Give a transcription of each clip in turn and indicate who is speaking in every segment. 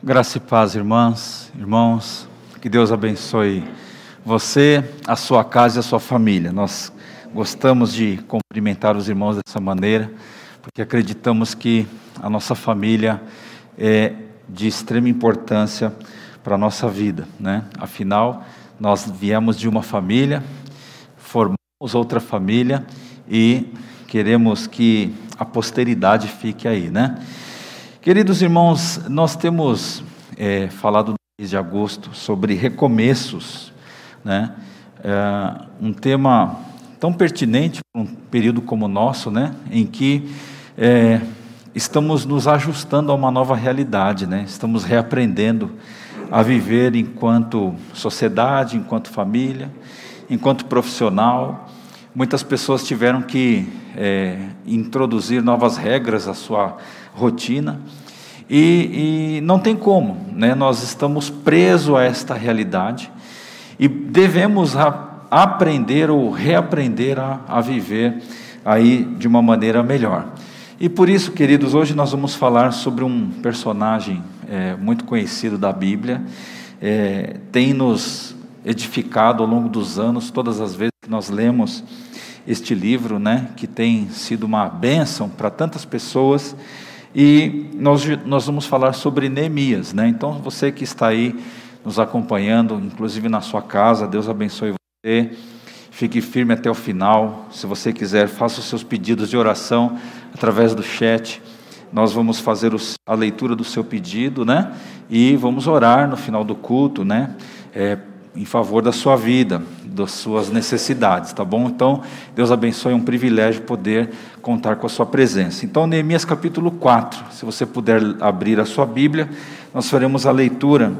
Speaker 1: Graça e paz, irmãs, irmãos. Que Deus abençoe você, a sua casa e a sua família. Nós gostamos de cumprimentar os irmãos dessa maneira, porque acreditamos que a nossa família é de extrema importância para a nossa vida, né? Afinal, nós viemos de uma família, formamos outra família e queremos que a posteridade fique aí, né? Queridos irmãos, nós temos é, falado no mês de agosto sobre recomeços, né? É, um tema tão pertinente para um período como o nosso, né? Em que é, estamos nos ajustando a uma nova realidade, né? Estamos reaprendendo a viver enquanto sociedade, enquanto família, enquanto profissional. Muitas pessoas tiveram que é, introduzir novas regras à sua rotina. E, e, não tem como, né? nós estamos presos a esta realidade e devemos a, aprender ou reaprender a, a viver aí de uma maneira melhor. E por isso, queridos, hoje nós vamos falar sobre um personagem é, muito conhecido da Bíblia, é, tem nos edificado ao longo dos anos, todas as vezes que nós lemos este livro, né, que tem sido uma bênção para tantas pessoas. E nós, nós vamos falar sobre Neemias, né? Então você que está aí nos acompanhando, inclusive na sua casa, Deus abençoe você. Fique firme até o final. Se você quiser, faça os seus pedidos de oração através do chat. Nós vamos fazer a leitura do seu pedido, né? E vamos orar no final do culto, né? É, em favor da sua vida, das suas necessidades, tá bom? Então, Deus abençoe, é um privilégio poder contar com a sua presença. Então, Neemias capítulo 4, se você puder abrir a sua Bíblia, nós faremos a leitura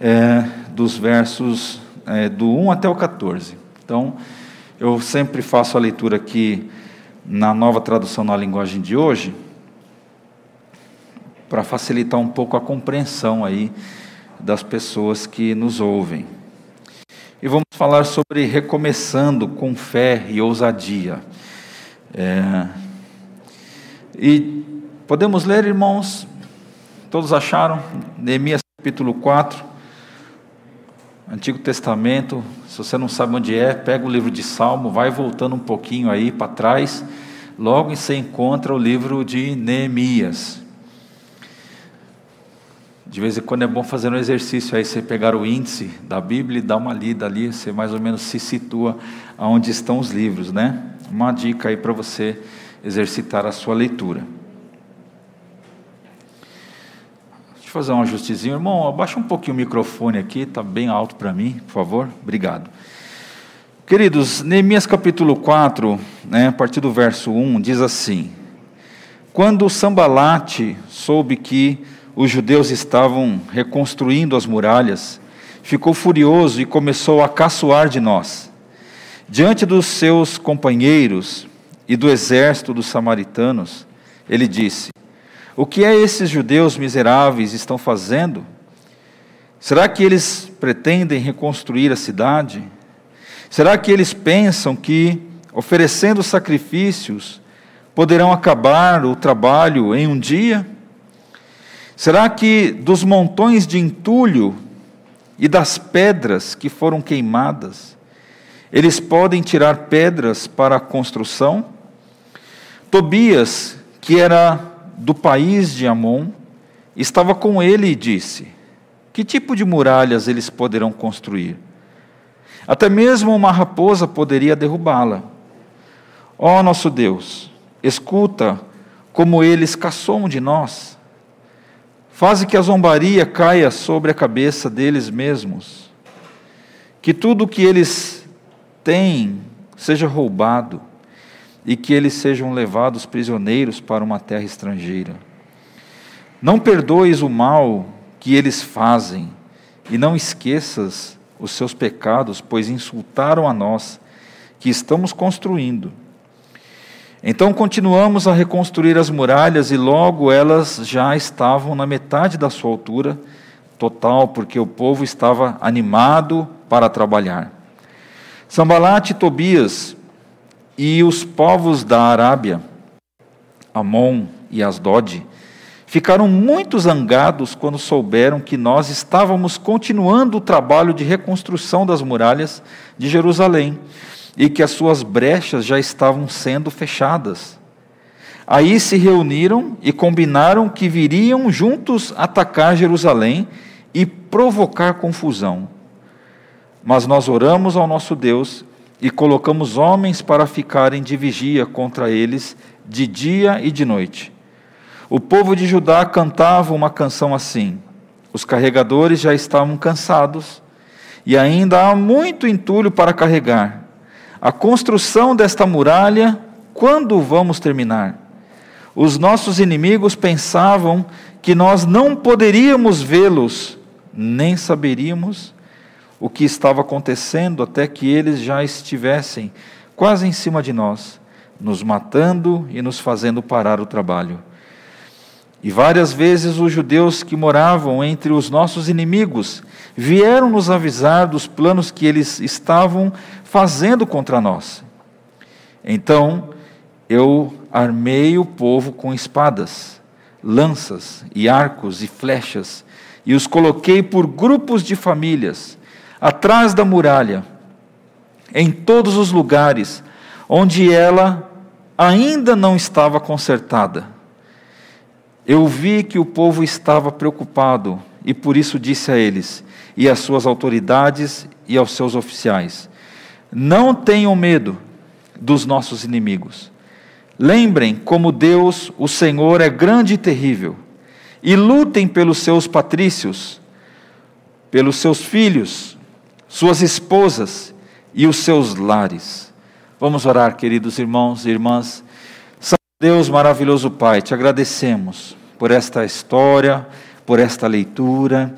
Speaker 1: é, dos versos é, do 1 até o 14. Então, eu sempre faço a leitura aqui na nova tradução na linguagem de hoje, para facilitar um pouco a compreensão aí das pessoas que nos ouvem. E vamos falar sobre recomeçando com fé e ousadia. É, e podemos ler, irmãos, todos acharam? Neemias capítulo 4, Antigo Testamento. Se você não sabe onde é, pega o livro de Salmo, vai voltando um pouquinho aí para trás, logo você encontra o livro de Neemias. De vez em quando é bom fazer um exercício aí, você pegar o índice da Bíblia e dar uma lida ali, você mais ou menos se situa aonde estão os livros, né? Uma dica aí para você exercitar a sua leitura. Deixa eu fazer um ajustezinho. Irmão, abaixa um pouquinho o microfone aqui, está bem alto para mim, por favor. Obrigado. Queridos, Neemias capítulo 4, né, a partir do verso 1, diz assim: Quando Sambalate soube que os judeus estavam reconstruindo as muralhas, ficou furioso e começou a caçoar de nós. Diante dos seus companheiros e do exército dos samaritanos, ele disse: O que é esses judeus miseráveis estão fazendo? Será que eles pretendem reconstruir a cidade? Será que eles pensam que, oferecendo sacrifícios, poderão acabar o trabalho em um dia? Será que dos montões de entulho e das pedras que foram queimadas, eles podem tirar pedras para a construção? Tobias, que era do país de Amon, estava com ele e disse: Que tipo de muralhas eles poderão construir? Até mesmo uma raposa poderia derrubá-la. Ó oh, nosso Deus, escuta como eles caçam de nós Faze que a zombaria caia sobre a cabeça deles mesmos, que tudo o que eles têm seja roubado e que eles sejam levados prisioneiros para uma terra estrangeira. Não perdoes o mal que eles fazem e não esqueças os seus pecados, pois insultaram a nós que estamos construindo. Então continuamos a reconstruir as muralhas e logo elas já estavam na metade da sua altura total, porque o povo estava animado para trabalhar. Sambalate e Tobias e os povos da Arábia, Amon e Asdod, ficaram muito zangados quando souberam que nós estávamos continuando o trabalho de reconstrução das muralhas de Jerusalém e que as suas brechas já estavam sendo fechadas. Aí se reuniram e combinaram que viriam juntos atacar Jerusalém e provocar confusão. Mas nós oramos ao nosso Deus e colocamos homens para ficarem de vigia contra eles de dia e de noite. O povo de Judá cantava uma canção assim: os carregadores já estavam cansados e ainda há muito entulho para carregar. A construção desta muralha, quando vamos terminar? Os nossos inimigos pensavam que nós não poderíamos vê-los, nem saberíamos o que estava acontecendo até que eles já estivessem quase em cima de nós, nos matando e nos fazendo parar o trabalho. E várias vezes os judeus que moravam entre os nossos inimigos vieram nos avisar dos planos que eles estavam fazendo contra nós. Então eu armei o povo com espadas, lanças e arcos e flechas, e os coloquei por grupos de famílias, atrás da muralha, em todos os lugares onde ela ainda não estava consertada eu vi que o povo estava preocupado e por isso disse a eles e às suas autoridades e aos seus oficiais: Não tenham medo dos nossos inimigos. Lembrem como Deus, o Senhor, é grande e terrível, e lutem pelos seus patrícios, pelos seus filhos, suas esposas e os seus lares. Vamos orar, queridos irmãos e irmãs. Deus maravilhoso Pai, te agradecemos por esta história, por esta leitura.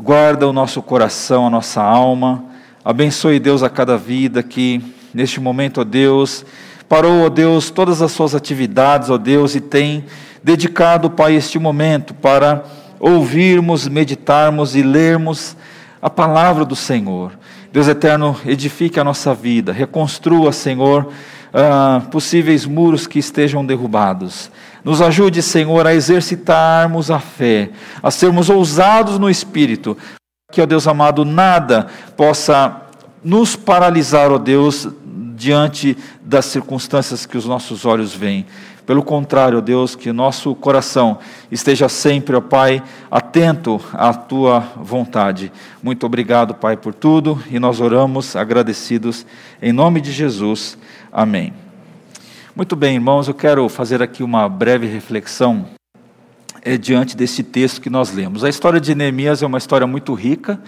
Speaker 1: Guarda o nosso coração, a nossa alma. Abençoe, Deus, a cada vida que, neste momento, ó Deus, parou, ó Deus, todas as suas atividades, ó Deus, e tem dedicado, Pai, este momento para ouvirmos, meditarmos e lermos a palavra do Senhor. Deus eterno, edifique a nossa vida, reconstrua, Senhor, uh, possíveis muros que estejam derrubados. Nos ajude, Senhor, a exercitarmos a fé, a sermos ousados no espírito, que, ó Deus amado, nada possa nos paralisar, ó Deus, diante das circunstâncias que os nossos olhos veem. Pelo contrário, ó Deus, que nosso coração esteja sempre, ó Pai, atento à tua vontade. Muito obrigado, Pai, por tudo e nós oramos agradecidos em nome de Jesus. Amém. Muito bem, irmãos, eu quero fazer aqui uma breve reflexão é, diante desse texto que nós lemos. A história de Neemias é uma história muito rica,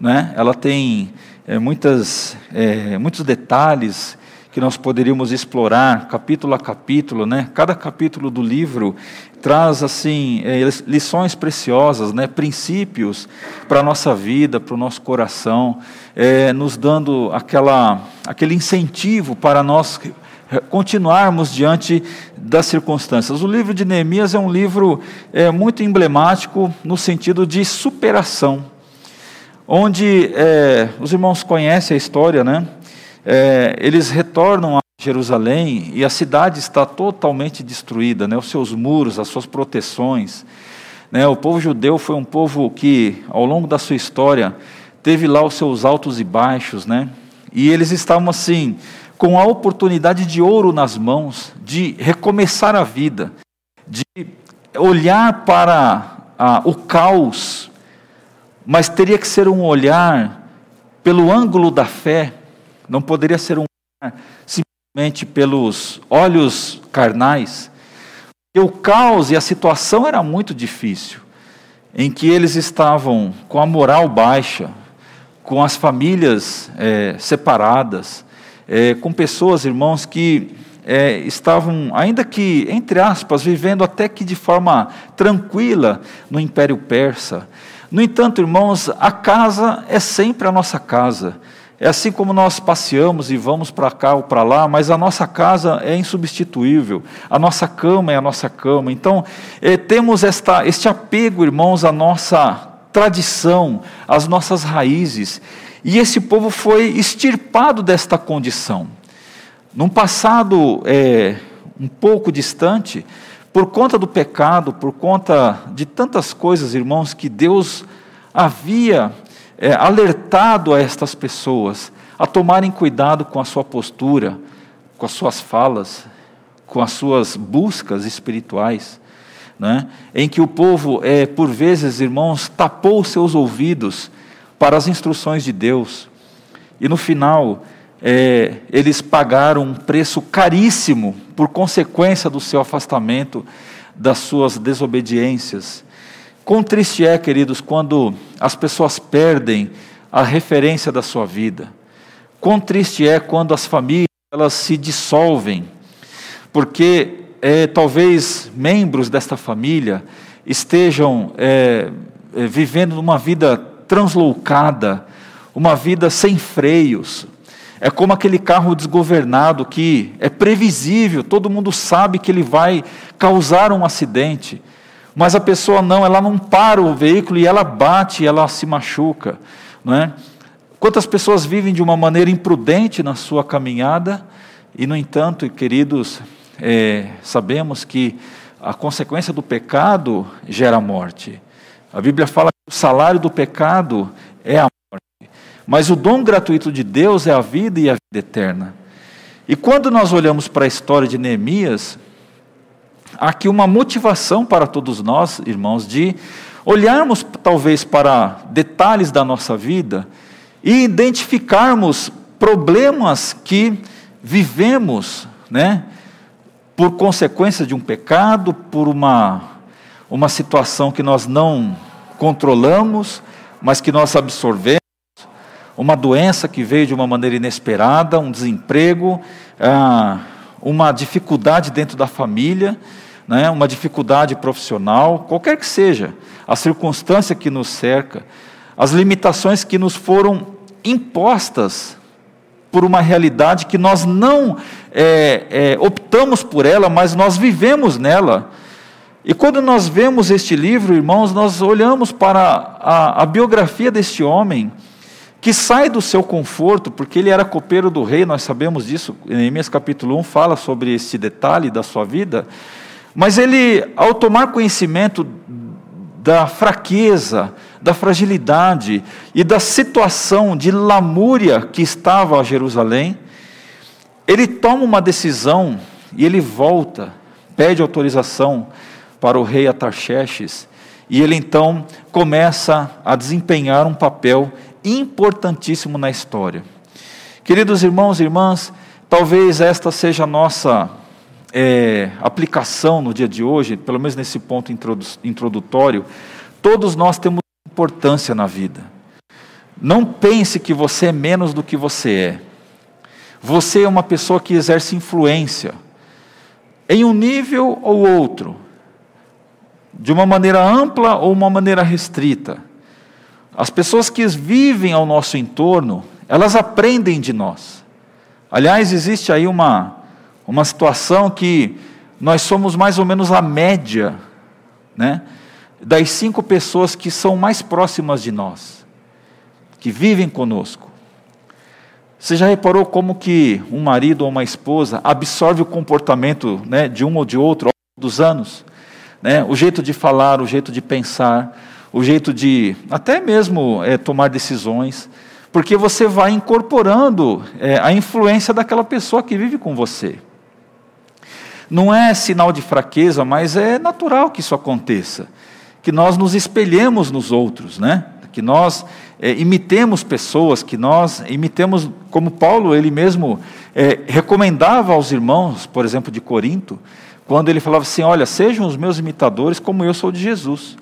Speaker 1: né? ela tem é, muitas, é, muitos detalhes que nós poderíamos explorar capítulo a capítulo, né? Cada capítulo do livro traz assim é, lições preciosas, né? Princípios para a nossa vida, para o nosso coração, é, nos dando aquela aquele incentivo para nós continuarmos diante das circunstâncias. O livro de Neemias é um livro é, muito emblemático no sentido de superação, onde é, os irmãos conhecem a história, né? É, eles retornam a Jerusalém e a cidade está totalmente destruída, né? Os seus muros, as suas proteções. Né? O povo judeu foi um povo que, ao longo da sua história, teve lá os seus altos e baixos, né? E eles estavam assim com a oportunidade de ouro nas mãos, de recomeçar a vida, de olhar para ah, o caos, mas teria que ser um olhar pelo ângulo da fé, não poderia ser um olhar simplesmente pelos olhos carnais. E o caos e a situação era muito difícil, em que eles estavam com a moral baixa, com as famílias é, separadas, é, com pessoas, irmãos, que é, estavam, ainda que, entre aspas, vivendo até que de forma tranquila no Império Persa. No entanto, irmãos, a casa é sempre a nossa casa. É assim como nós passeamos e vamos para cá ou para lá, mas a nossa casa é insubstituível, a nossa cama é a nossa cama. Então, é, temos esta, este apego, irmãos, à nossa tradição, às nossas raízes. E esse povo foi extirpado desta condição. Num passado é, um pouco distante, por conta do pecado, por conta de tantas coisas, irmãos, que Deus havia é, alertado a estas pessoas a tomarem cuidado com a sua postura, com as suas falas, com as suas buscas espirituais, né? em que o povo, é, por vezes, irmãos, tapou seus ouvidos para as instruções de Deus, e no final, é, eles pagaram um preço caríssimo por consequência do seu afastamento, das suas desobediências. Quão triste é, queridos, quando as pessoas perdem a referência da sua vida. Quão triste é quando as famílias elas se dissolvem, porque é, talvez membros desta família estejam é, é, vivendo uma vida transloucada, uma vida sem freios, é como aquele carro desgovernado que é previsível, todo mundo sabe que ele vai causar um acidente, mas a pessoa não, ela não para o veículo e ela bate, ela se machuca, não é? Quantas pessoas vivem de uma maneira imprudente na sua caminhada e, no entanto, queridos, é, sabemos que a consequência do pecado gera morte. A Bíblia fala que o salário do pecado é a mas o dom gratuito de Deus é a vida e a vida eterna. E quando nós olhamos para a história de Neemias, há aqui uma motivação para todos nós, irmãos, de olharmos talvez para detalhes da nossa vida e identificarmos problemas que vivemos, né, por consequência de um pecado, por uma, uma situação que nós não controlamos, mas que nós absorvemos uma doença que veio de uma maneira inesperada, um desemprego, ah, uma dificuldade dentro da família, né, uma dificuldade profissional, qualquer que seja, a circunstância que nos cerca, as limitações que nos foram impostas por uma realidade que nós não é, é, optamos por ela, mas nós vivemos nela. E quando nós vemos este livro, irmãos, nós olhamos para a, a biografia deste homem, que sai do seu conforto, porque ele era copeiro do rei, nós sabemos disso, Neemias capítulo 1 fala sobre esse detalhe da sua vida, mas ele, ao tomar conhecimento da fraqueza, da fragilidade e da situação de lamúria que estava a Jerusalém, ele toma uma decisão e ele volta, pede autorização para o rei Atarxerxes, e ele então começa a desempenhar um papel importantíssimo na história. Queridos irmãos e irmãs, talvez esta seja a nossa é, aplicação no dia de hoje, pelo menos nesse ponto introdutório. Todos nós temos importância na vida. Não pense que você é menos do que você é. Você é uma pessoa que exerce influência, em um nível ou outro, de uma maneira ampla ou uma maneira restrita. As pessoas que vivem ao nosso entorno, elas aprendem de nós. Aliás, existe aí uma, uma situação que nós somos mais ou menos a média, né, das cinco pessoas que são mais próximas de nós, que vivem conosco. Você já reparou como que um marido ou uma esposa absorve o comportamento né, de um ou de outro ao longo dos anos? Né? O jeito de falar, o jeito de pensar, o jeito de até mesmo é, tomar decisões, porque você vai incorporando é, a influência daquela pessoa que vive com você. Não é sinal de fraqueza, mas é natural que isso aconteça, que nós nos espelhemos nos outros, né? Que nós é, imitemos pessoas, que nós imitemos, como Paulo ele mesmo é, recomendava aos irmãos, por exemplo, de Corinto, quando ele falava assim: Olha, sejam os meus imitadores como eu sou de Jesus.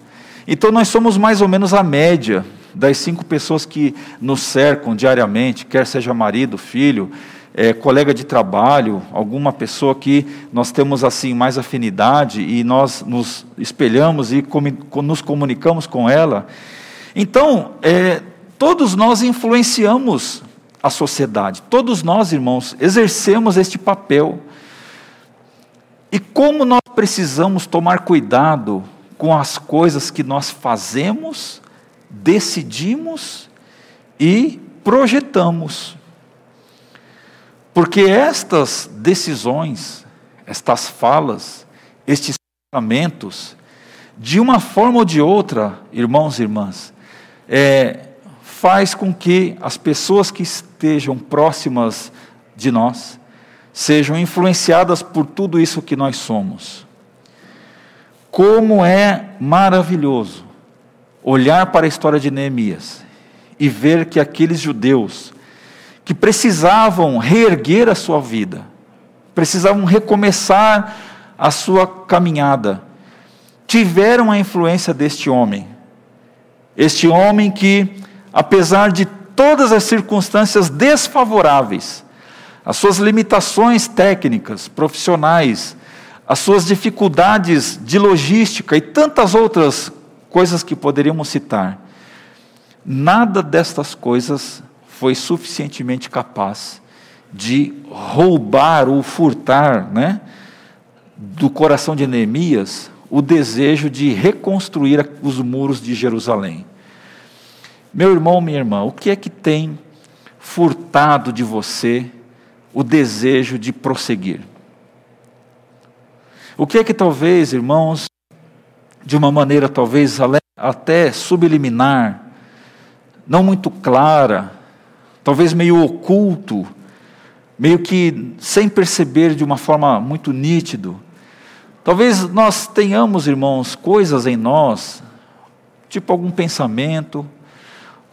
Speaker 1: Então nós somos mais ou menos a média das cinco pessoas que nos cercam diariamente, quer seja marido, filho, é, colega de trabalho, alguma pessoa que nós temos assim mais afinidade e nós nos espelhamos e nos comunicamos com ela. Então, é, todos nós influenciamos a sociedade, todos nós, irmãos, exercemos este papel. E como nós precisamos tomar cuidado com as coisas que nós fazemos, decidimos e projetamos. Porque estas decisões, estas falas, estes comportamentos, de uma forma ou de outra, irmãos e irmãs, é, faz com que as pessoas que estejam próximas de nós sejam influenciadas por tudo isso que nós somos. Como é maravilhoso olhar para a história de Neemias e ver que aqueles judeus que precisavam reerguer a sua vida, precisavam recomeçar a sua caminhada, tiveram a influência deste homem. Este homem que, apesar de todas as circunstâncias desfavoráveis, as suas limitações técnicas, profissionais, as suas dificuldades de logística e tantas outras coisas que poderíamos citar, nada destas coisas foi suficientemente capaz de roubar ou furtar, né, do coração de Neemias o desejo de reconstruir os muros de Jerusalém. Meu irmão, minha irmã, o que é que tem furtado de você o desejo de prosseguir? O que é que talvez, irmãos, de uma maneira talvez até subliminar, não muito clara, talvez meio oculto, meio que sem perceber de uma forma muito nítido. Talvez nós tenhamos, irmãos, coisas em nós, tipo algum pensamento,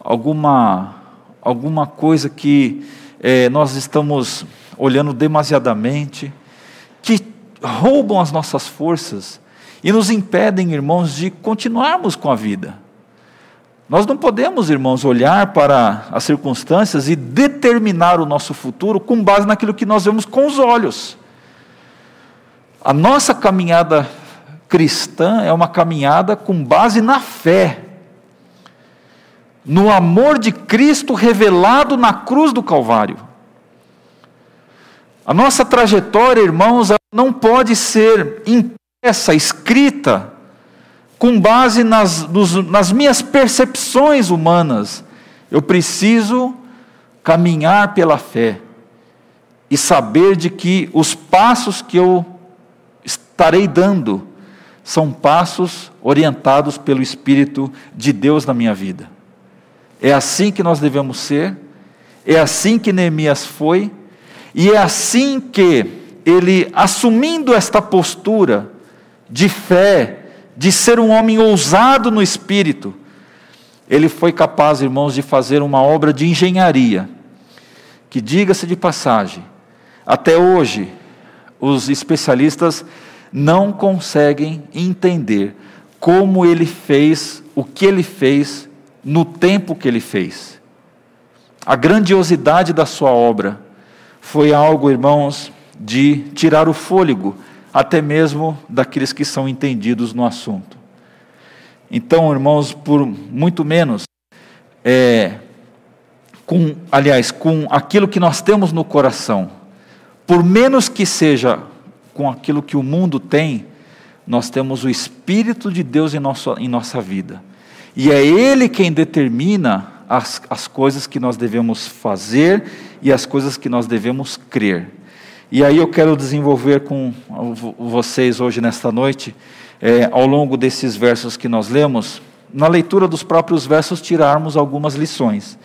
Speaker 1: alguma, alguma coisa que é, nós estamos olhando demasiadamente, que roubam as nossas forças e nos impedem, irmãos, de continuarmos com a vida. Nós não podemos, irmãos, olhar para as circunstâncias e determinar o nosso futuro com base naquilo que nós vemos com os olhos. A nossa caminhada cristã é uma caminhada com base na fé, no amor de Cristo revelado na cruz do Calvário. A nossa trajetória, irmãos, não pode ser impressa, escrita com base nas, nos, nas minhas percepções humanas. Eu preciso caminhar pela fé e saber de que os passos que eu estarei dando são passos orientados pelo Espírito de Deus na minha vida. É assim que nós devemos ser, é assim que Neemias foi, e é assim que ele, assumindo esta postura de fé, de ser um homem ousado no espírito, ele foi capaz, irmãos, de fazer uma obra de engenharia, que, diga-se de passagem, até hoje, os especialistas não conseguem entender como ele fez o que ele fez no tempo que ele fez. A grandiosidade da sua obra foi algo, irmãos, de tirar o fôlego até mesmo daqueles que são entendidos no assunto. Então, irmãos, por muito menos, é, com, aliás, com aquilo que nós temos no coração, por menos que seja com aquilo que o mundo tem, nós temos o Espírito de Deus em, nosso, em nossa vida. E é Ele quem determina as, as coisas que nós devemos fazer e as coisas que nós devemos crer. E aí eu quero desenvolver com vocês hoje, nesta noite, é, ao longo desses versos que nós lemos, na leitura dos próprios versos, tirarmos algumas lições.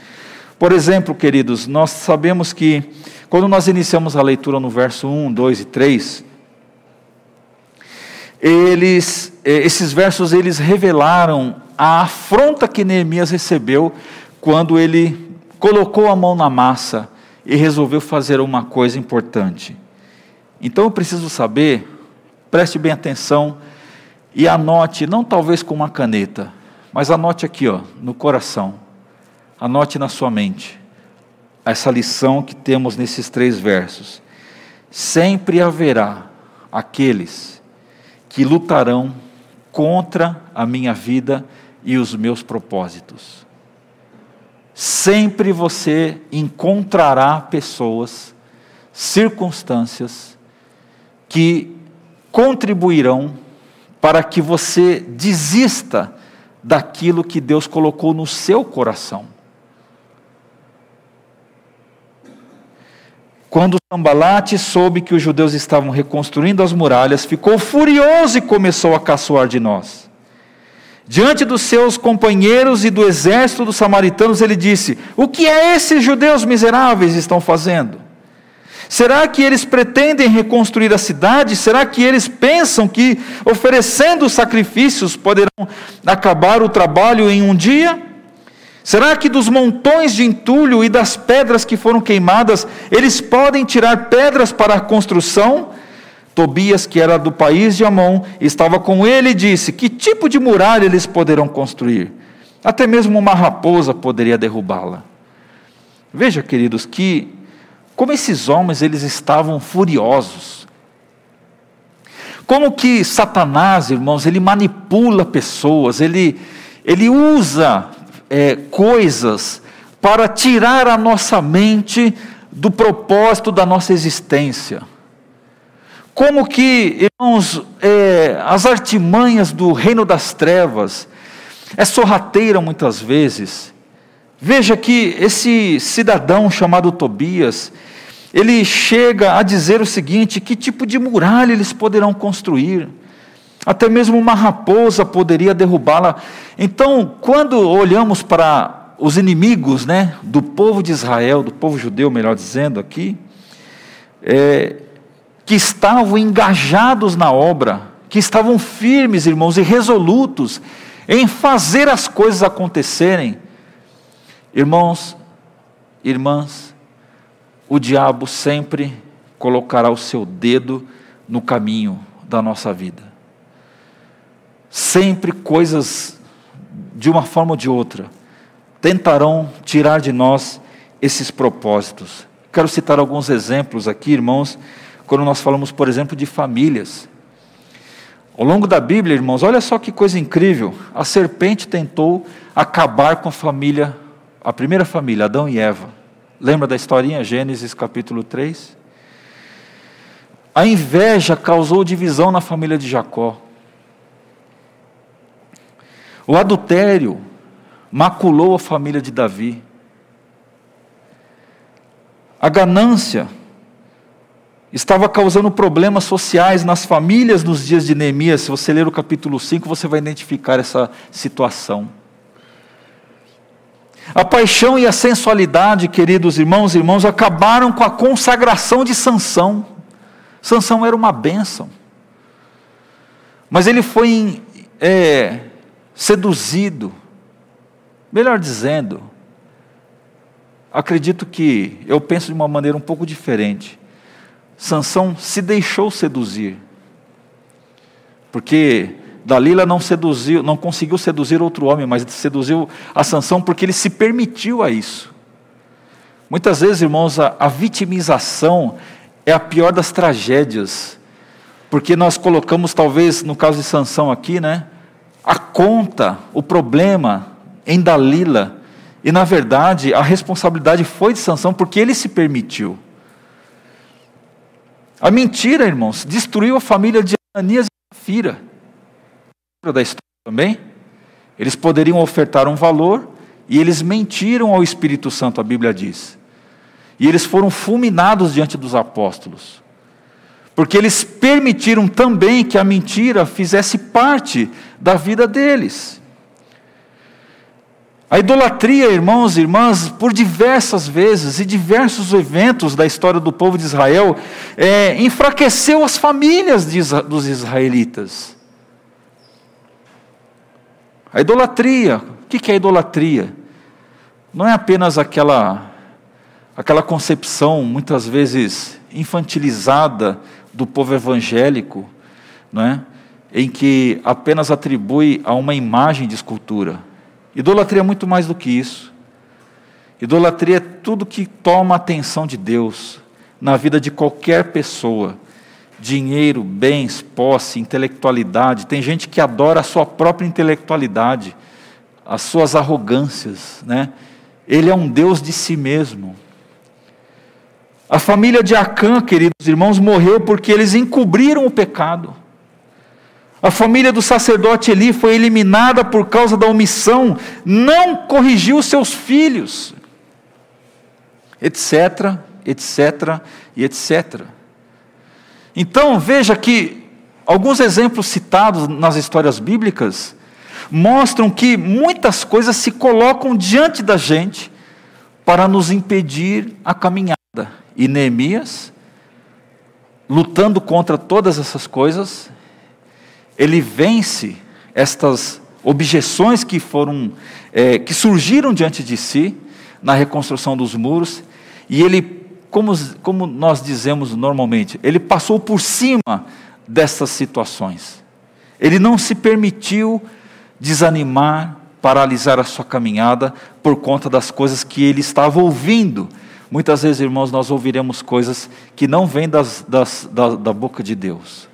Speaker 1: Por exemplo, queridos, nós sabemos que quando nós iniciamos a leitura no verso 1, 2 e 3, eles, é, esses versos eles revelaram a afronta que Neemias recebeu quando ele colocou a mão na massa e resolveu fazer uma coisa importante. Então eu preciso saber, preste bem atenção e anote, não talvez com uma caneta, mas anote aqui, ó, no coração. Anote na sua mente essa lição que temos nesses três versos. Sempre haverá aqueles que lutarão contra a minha vida e os meus propósitos sempre você encontrará pessoas, circunstâncias, que contribuirão para que você desista daquilo que Deus colocou no seu coração. Quando Sambalate soube que os judeus estavam reconstruindo as muralhas, ficou furioso e começou a caçoar de nós. Diante dos seus companheiros e do exército dos samaritanos, ele disse: O que é esses judeus miseráveis estão fazendo? Será que eles pretendem reconstruir a cidade? Será que eles pensam que oferecendo sacrifícios poderão acabar o trabalho em um dia? Será que dos montões de entulho e das pedras que foram queimadas, eles podem tirar pedras para a construção? Tobias, que era do país de Amon, estava com ele e disse: Que tipo de muralha eles poderão construir? Até mesmo uma raposa poderia derrubá-la. Veja, queridos, que como esses homens eles estavam furiosos. Como que Satanás, irmãos, ele manipula pessoas, ele, ele usa é, coisas para tirar a nossa mente do propósito da nossa existência. Como que, irmãos, é, as artimanhas do reino das trevas é sorrateira muitas vezes. Veja que esse cidadão chamado Tobias, ele chega a dizer o seguinte: que tipo de muralha eles poderão construir? Até mesmo uma raposa poderia derrubá-la. Então, quando olhamos para os inimigos né, do povo de Israel, do povo judeu, melhor dizendo aqui, é, que estavam engajados na obra, que estavam firmes, irmãos, e resolutos em fazer as coisas acontecerem, irmãos, irmãs, o diabo sempre colocará o seu dedo no caminho da nossa vida sempre coisas, de uma forma ou de outra, tentarão tirar de nós esses propósitos. Quero citar alguns exemplos aqui, irmãos, quando nós falamos, por exemplo, de famílias. Ao longo da Bíblia, irmãos, olha só que coisa incrível. A serpente tentou acabar com a família, a primeira família, Adão e Eva. Lembra da historinha? Gênesis capítulo 3. A inveja causou divisão na família de Jacó. O adultério maculou a família de Davi. A ganância estava causando problemas sociais nas famílias nos dias de Neemias. Se você ler o capítulo 5, você vai identificar essa situação. A paixão e a sensualidade, queridos irmãos e irmãos, acabaram com a consagração de Sansão. Sansão era uma bênção. Mas ele foi é, seduzido. Melhor dizendo, acredito que eu penso de uma maneira um pouco diferente. Sansão se deixou seduzir. Porque Dalila não seduziu, não conseguiu seduzir outro homem, mas seduziu a Sansão porque ele se permitiu a isso. Muitas vezes, irmãos, a, a vitimização é a pior das tragédias. Porque nós colocamos, talvez, no caso de Sansão aqui, né? a conta, o problema em Dalila. E na verdade, a responsabilidade foi de Sansão porque ele se permitiu. A mentira, irmãos, destruiu a família de Ananias e Safira. Da história também? Eles poderiam ofertar um valor e eles mentiram ao Espírito Santo, a Bíblia diz. E eles foram fulminados diante dos apóstolos porque eles permitiram também que a mentira fizesse parte da vida deles. A idolatria, irmãos e irmãs, por diversas vezes e diversos eventos da história do povo de Israel, é, enfraqueceu as famílias de, dos israelitas. A idolatria, o que é idolatria? Não é apenas aquela, aquela concepção, muitas vezes infantilizada, do povo evangélico, não é? em que apenas atribui a uma imagem de escultura. Idolatria é muito mais do que isso. Idolatria é tudo que toma a atenção de Deus na vida de qualquer pessoa. Dinheiro, bens, posse, intelectualidade. Tem gente que adora a sua própria intelectualidade, as suas arrogâncias. Né? Ele é um Deus de si mesmo. A família de Acã, queridos irmãos, morreu porque eles encobriram o pecado. A família do sacerdote Eli foi eliminada por causa da omissão, não corrigiu seus filhos, etc, etc. e etc. Então, veja que alguns exemplos citados nas histórias bíblicas mostram que muitas coisas se colocam diante da gente para nos impedir a caminhada. E Neemias, lutando contra todas essas coisas, ele vence estas objeções que foram é, que surgiram diante de si na reconstrução dos muros. E ele como, como nós dizemos normalmente ele passou por cima dessas situações. Ele não se permitiu desanimar paralisar a sua caminhada por conta das coisas que ele estava ouvindo. Muitas vezes irmãos nós ouviremos coisas que não vêm das, das, da, da boca de Deus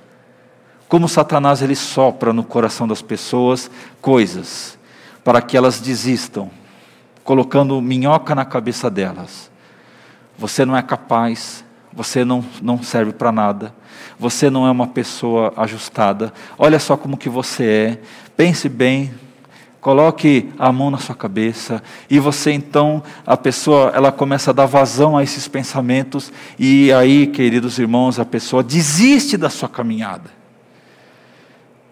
Speaker 1: como Satanás ele sopra no coração das pessoas coisas para que elas desistam, colocando minhoca na cabeça delas. Você não é capaz, você não, não serve para nada, você não é uma pessoa ajustada. Olha só como que você é. Pense bem, coloque a mão na sua cabeça e você então a pessoa ela começa a dar vazão a esses pensamentos e aí, queridos irmãos, a pessoa desiste da sua caminhada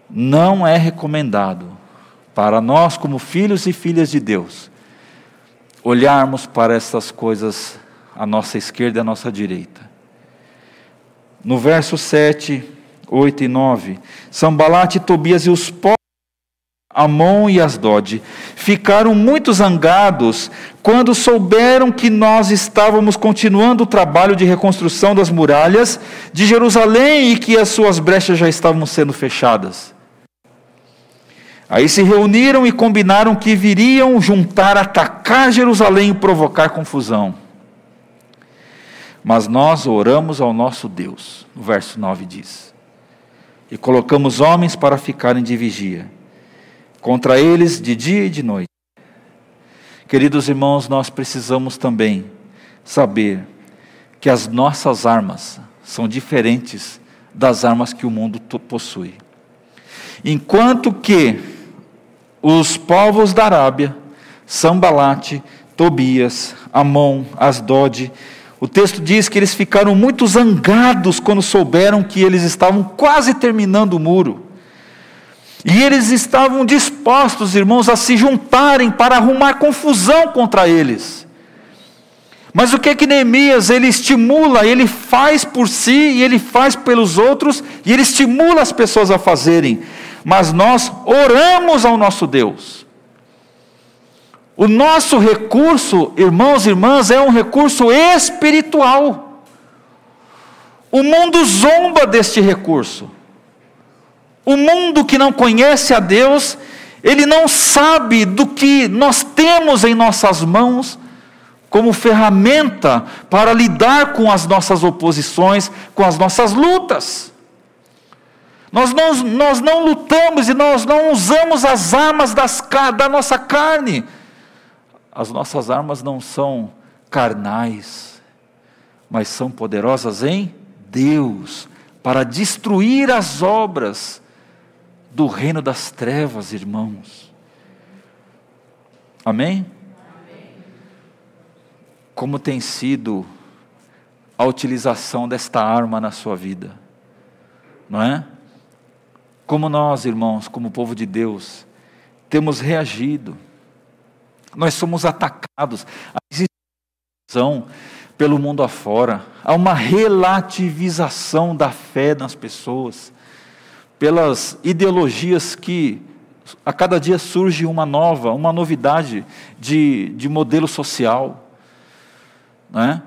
Speaker 1: não é recomendado para nós, como filhos e filhas de Deus, olharmos para essas coisas à nossa esquerda e à nossa direita. No verso 7, 8 e 9, Sambalate, Tobias e os povos Amon e Asdod ficaram muito zangados quando souberam que nós estávamos continuando o trabalho de reconstrução das muralhas de Jerusalém e que as suas brechas já estavam sendo fechadas. Aí se reuniram e combinaram que viriam juntar, atacar Jerusalém e provocar confusão. Mas nós oramos ao nosso Deus, o verso 9 diz, e colocamos homens para ficarem de vigia, contra eles de dia e de noite. Queridos irmãos, nós precisamos também saber que as nossas armas são diferentes das armas que o mundo possui. Enquanto que os povos da Arábia, Sambalate, Tobias, Amon, Asdod, o texto diz que eles ficaram muito zangados quando souberam que eles estavam quase terminando o muro. E eles estavam dispostos, irmãos, a se juntarem para arrumar confusão contra eles. Mas o que é que Neemias, ele estimula, ele faz por si e ele faz pelos outros, e ele estimula as pessoas a fazerem mas nós oramos ao nosso Deus. O nosso recurso, irmãos e irmãs, é um recurso espiritual. O mundo zomba deste recurso. O mundo que não conhece a Deus, ele não sabe do que nós temos em nossas mãos como ferramenta para lidar com as nossas oposições, com as nossas lutas. Nós não, nós não lutamos e nós não usamos as armas das, da nossa carne. As nossas armas não são carnais, mas são poderosas em Deus para destruir as obras do reino das trevas, irmãos. Amém? Como tem sido a utilização desta arma na sua vida? Não é? Como nós, irmãos, como povo de Deus, temos reagido. Nós somos atacados. A existência pelo mundo afora. Há uma relativização da fé nas pessoas. Pelas ideologias que a cada dia surge uma nova, uma novidade de, de modelo social. Não é?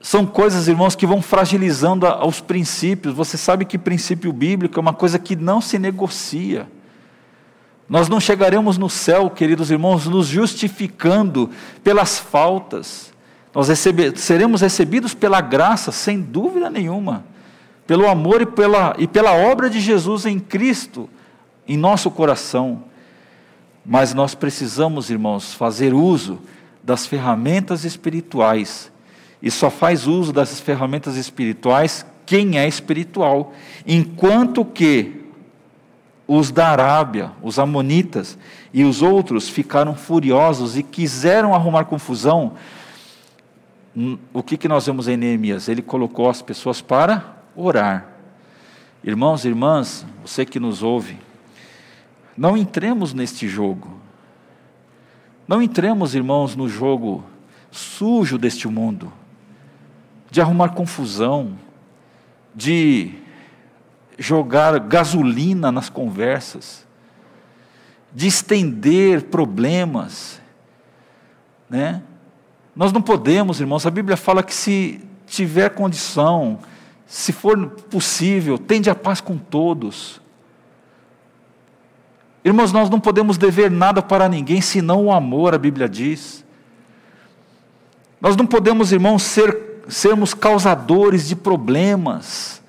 Speaker 1: São coisas, irmãos, que vão fragilizando os princípios. Você sabe que princípio bíblico é uma coisa que não se negocia. Nós não chegaremos no céu, queridos irmãos, nos justificando pelas faltas. Nós recebe, seremos recebidos pela graça, sem dúvida nenhuma, pelo amor e pela, e pela obra de Jesus em Cristo, em nosso coração. Mas nós precisamos, irmãos, fazer uso das ferramentas espirituais e só faz uso dessas ferramentas espirituais quem é espiritual, enquanto que os da Arábia, os amonitas e os outros ficaram furiosos e quiseram arrumar confusão. o que, que nós vemos em Neemias? Ele colocou as pessoas para orar. Irmãos e irmãs, você que nos ouve, não entremos neste jogo. Não entremos, irmãos, no jogo sujo deste mundo, de arrumar confusão, de jogar gasolina nas conversas, de estender problemas, né? Nós não podemos, irmãos, a Bíblia fala que se tiver condição, se for possível, tende a paz com todos. Irmãos, nós não podemos dever nada para ninguém senão o amor, a Bíblia diz. Nós não podemos, irmãos, ser, sermos causadores de problemas.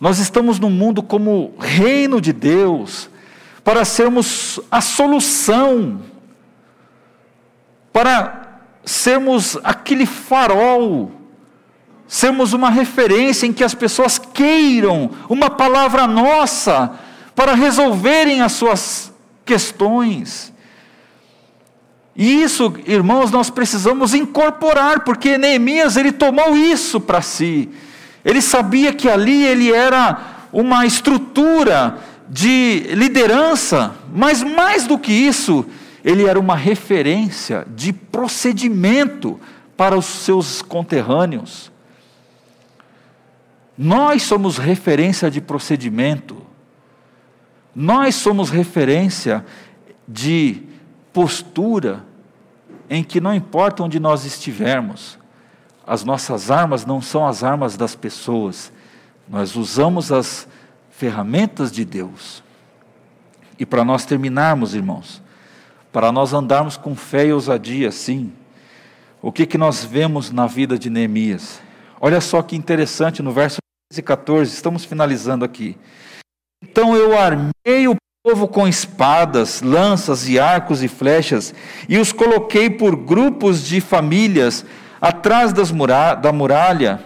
Speaker 1: Nós estamos no mundo como reino de Deus, para sermos a solução, para sermos aquele farol, sermos uma referência em que as pessoas queiram uma palavra nossa para resolverem as suas questões. E isso, irmãos, nós precisamos incorporar, porque Neemias ele tomou isso para si. Ele sabia que ali ele era uma estrutura de liderança, mas mais do que isso, ele era uma referência de procedimento para os seus conterrâneos. Nós somos referência de procedimento, nós somos referência de postura, em que não importa onde nós estivermos, as nossas armas não são as armas das pessoas, nós usamos as ferramentas de Deus. E para nós terminarmos, irmãos, para nós andarmos com fé e ousadia, sim. O que, que nós vemos na vida de Neemias? Olha só que interessante no verso 13 e 14, estamos finalizando aqui. Então eu armei o povo com espadas, lanças e arcos e flechas, e os coloquei por grupos de famílias atrás da muralha,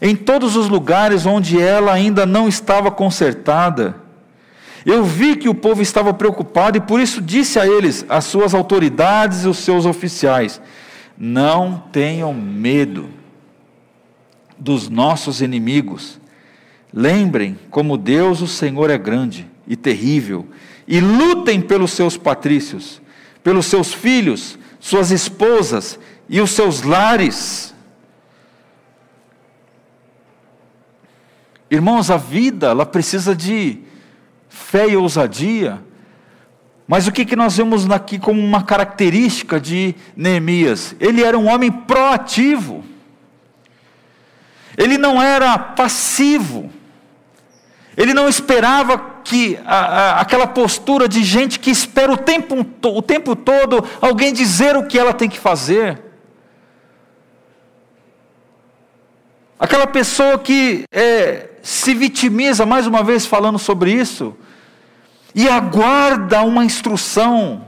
Speaker 1: em todos os lugares onde ela ainda não estava consertada eu vi que o povo estava preocupado e por isso disse a eles, as suas autoridades e os seus oficiais: Não tenham medo dos nossos inimigos. Lembrem como Deus, o Senhor, é grande e terrível, e lutem pelos seus patrícios, pelos seus filhos, suas esposas e os seus lares. Irmãos, a vida, ela precisa de fé e ousadia. Mas o que, que nós vemos aqui como uma característica de Neemias? Ele era um homem proativo, ele não era passivo, ele não esperava que a, a, aquela postura de gente que espera o tempo, o tempo todo alguém dizer o que ela tem que fazer. Aquela pessoa que é, se vitimiza, mais uma vez falando sobre isso, e aguarda uma instrução.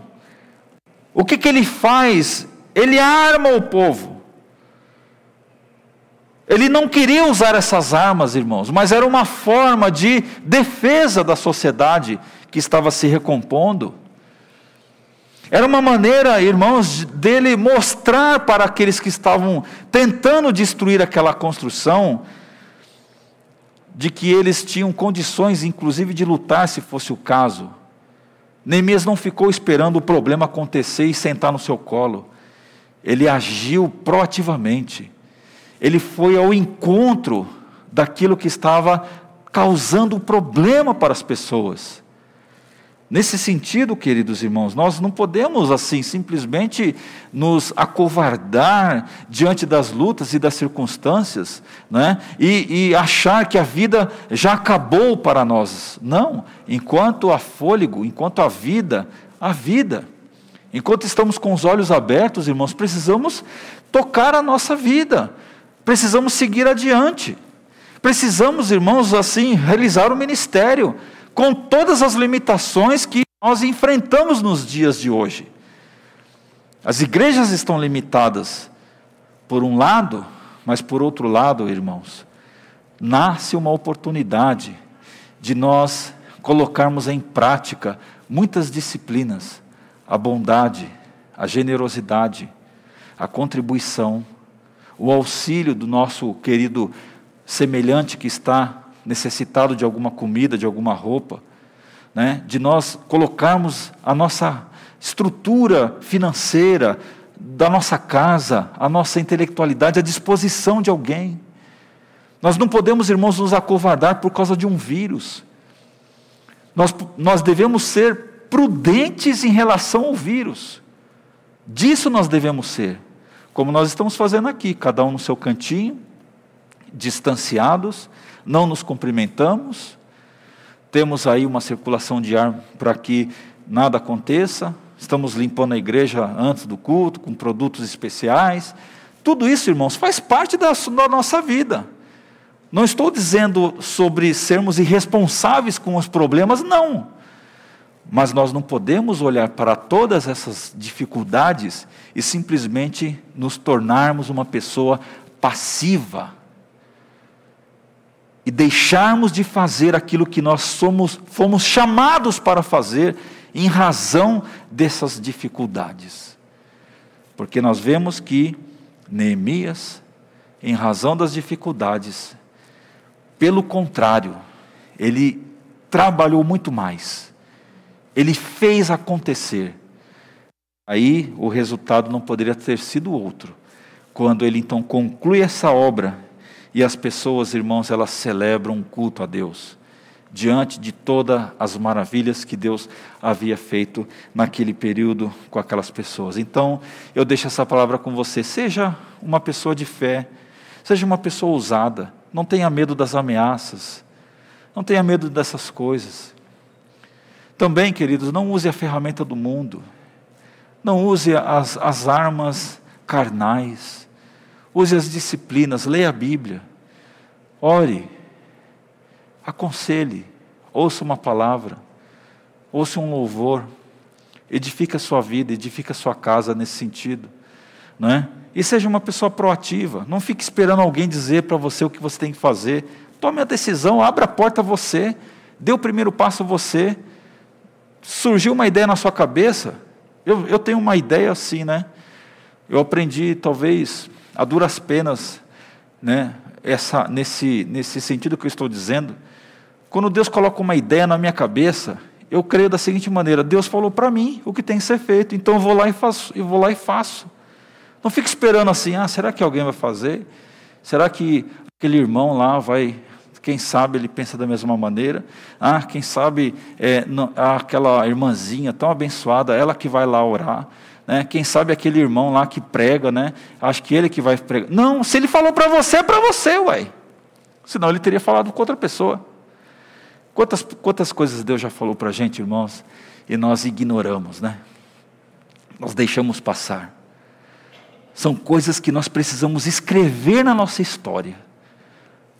Speaker 1: O que, que ele faz? Ele arma o povo. Ele não queria usar essas armas, irmãos, mas era uma forma de defesa da sociedade que estava se recompondo. Era uma maneira, irmãos, dele mostrar para aqueles que estavam tentando destruir aquela construção de que eles tinham condições, inclusive, de lutar se fosse o caso. Neemias não ficou esperando o problema acontecer e sentar no seu colo. Ele agiu proativamente. Ele foi ao encontro daquilo que estava causando problema para as pessoas. Nesse sentido, queridos irmãos, nós não podemos assim simplesmente nos acovardar diante das lutas e das circunstâncias, né? e, e achar que a vida já acabou para nós. Não, enquanto há fôlego, enquanto há vida, há vida. Enquanto estamos com os olhos abertos, irmãos, precisamos tocar a nossa vida, precisamos seguir adiante. Precisamos, irmãos, assim, realizar o ministério com todas as limitações que nós enfrentamos nos dias de hoje. As igrejas estão limitadas, por um lado, mas por outro lado, irmãos, nasce uma oportunidade de nós colocarmos em prática muitas disciplinas, a bondade, a generosidade, a contribuição, o auxílio do nosso querido semelhante que está necessitado de alguma comida, de alguma roupa, né? de nós colocarmos a nossa estrutura financeira da nossa casa, a nossa intelectualidade à disposição de alguém. Nós não podemos, irmãos, nos acovardar por causa de um vírus. Nós, nós devemos ser prudentes em relação ao vírus. Disso nós devemos ser. Como nós estamos fazendo aqui, cada um no seu cantinho, distanciados, não nos cumprimentamos, temos aí uma circulação de ar para que nada aconteça, estamos limpando a igreja antes do culto, com produtos especiais. Tudo isso, irmãos, faz parte da, nossa vida. Não estou dizendo sobre sermos irresponsáveis com os problemas, não. Mas nós não podemos olhar para todas essas dificuldades e simplesmente nos tornarmos uma pessoa passiva e deixarmos de fazer aquilo que nós somos, fomos chamados para fazer em razão dessas dificuldades. Porque nós vemos que Neemias, em razão das dificuldades, pelo contrário, ele trabalhou muito mais, ele fez acontecer. Aí o resultado não poderia ter sido outro. Quando ele então conclui essa obra, e as pessoas, irmãos, elas celebram um culto a Deus, diante de todas as maravilhas que Deus havia feito naquele período com aquelas pessoas. Então, eu deixo essa palavra com você. Seja uma pessoa de fé, seja uma pessoa ousada, não tenha medo das ameaças, não tenha medo dessas coisas. Também, queridos, não use a ferramenta do mundo, não use as, as armas carnais. Use as disciplinas, leia a Bíblia, ore, aconselhe, ouça uma palavra, ouça um louvor, edifique a sua vida, edifique a sua casa nesse sentido, não é? E seja uma pessoa proativa, não fique esperando alguém dizer para você o que você tem que fazer, tome a decisão, abra a porta você, dê o primeiro passo você, surgiu uma ideia na sua cabeça, eu, eu tenho uma ideia assim, né? Eu aprendi, talvez, a duras penas, né, essa, nesse, nesse sentido que eu estou dizendo, quando Deus coloca uma ideia na minha cabeça, eu creio da seguinte maneira: Deus falou para mim o que tem que ser feito, então eu vou lá e faço. Eu vou lá e faço. Não fique esperando assim, ah, será que alguém vai fazer? Será que aquele irmão lá vai, quem sabe ele pensa da mesma maneira? Ah, quem sabe é, não, aquela irmãzinha tão abençoada, ela que vai lá orar. Né? Quem sabe aquele irmão lá que prega, né? Acho que ele que vai pregar. Não, se ele falou para você, é para você, uai. Senão ele teria falado com outra pessoa. Quantas, quantas coisas Deus já falou para a gente, irmãos, e nós ignoramos, né? Nós deixamos passar. São coisas que nós precisamos escrever na nossa história.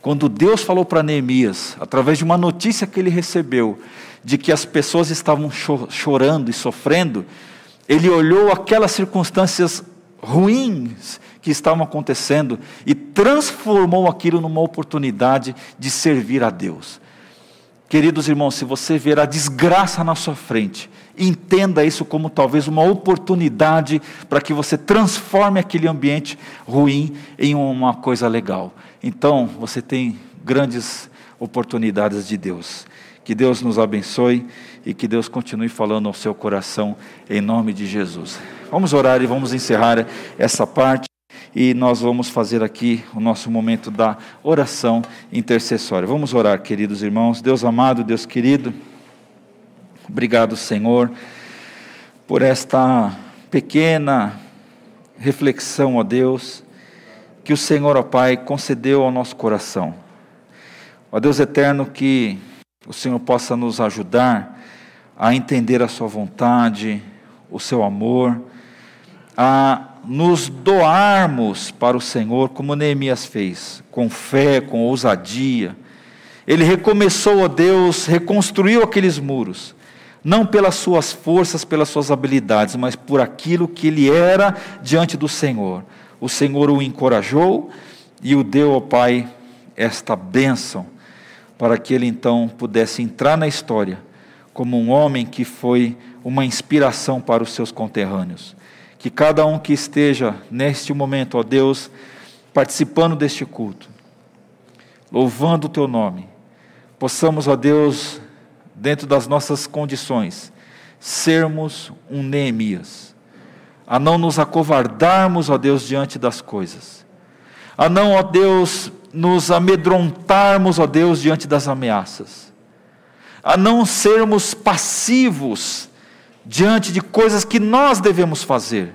Speaker 1: Quando Deus falou para Neemias, através de uma notícia que ele recebeu, de que as pessoas estavam chorando e sofrendo, ele olhou aquelas circunstâncias ruins que estavam acontecendo e transformou aquilo numa oportunidade de servir a Deus. Queridos irmãos, se você ver a desgraça na sua frente, entenda isso como talvez uma oportunidade para que você transforme aquele ambiente ruim em uma coisa legal. Então, você tem grandes oportunidades de Deus. Que Deus nos abençoe e que Deus continue falando ao seu coração em nome de Jesus. Vamos orar e vamos encerrar essa parte e nós vamos fazer aqui o nosso momento da oração intercessória. Vamos orar, queridos irmãos. Deus amado, Deus querido, obrigado, Senhor, por esta pequena reflexão, ó Deus, que o Senhor, ó Pai, concedeu ao nosso coração. Ó Deus eterno, que o Senhor possa nos ajudar a entender a Sua vontade, o Seu amor, a nos doarmos para o Senhor, como Neemias fez, com fé, com ousadia. Ele recomeçou, a Deus, reconstruiu aqueles muros, não pelas suas forças, pelas suas habilidades, mas por aquilo que ele era diante do Senhor. O Senhor o encorajou e o deu ao Pai esta bênção, para que ele então pudesse entrar na história como um homem que foi uma inspiração para os seus conterrâneos. Que cada um que esteja neste momento, ó Deus, participando deste culto, louvando o teu nome, possamos, ó Deus, dentro das nossas condições, sermos um Neemias, a não nos acovardarmos, ó Deus, diante das coisas, a não, ó Deus, nos amedrontarmos, ó Deus, diante das ameaças, a não sermos passivos diante de coisas que nós devemos fazer,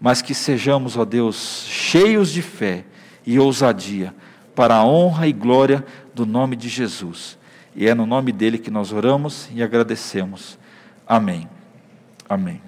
Speaker 1: mas que sejamos, ó Deus, cheios de fé e ousadia, para a honra e glória do nome de Jesus. E é no nome dele que nós oramos e agradecemos. Amém. Amém.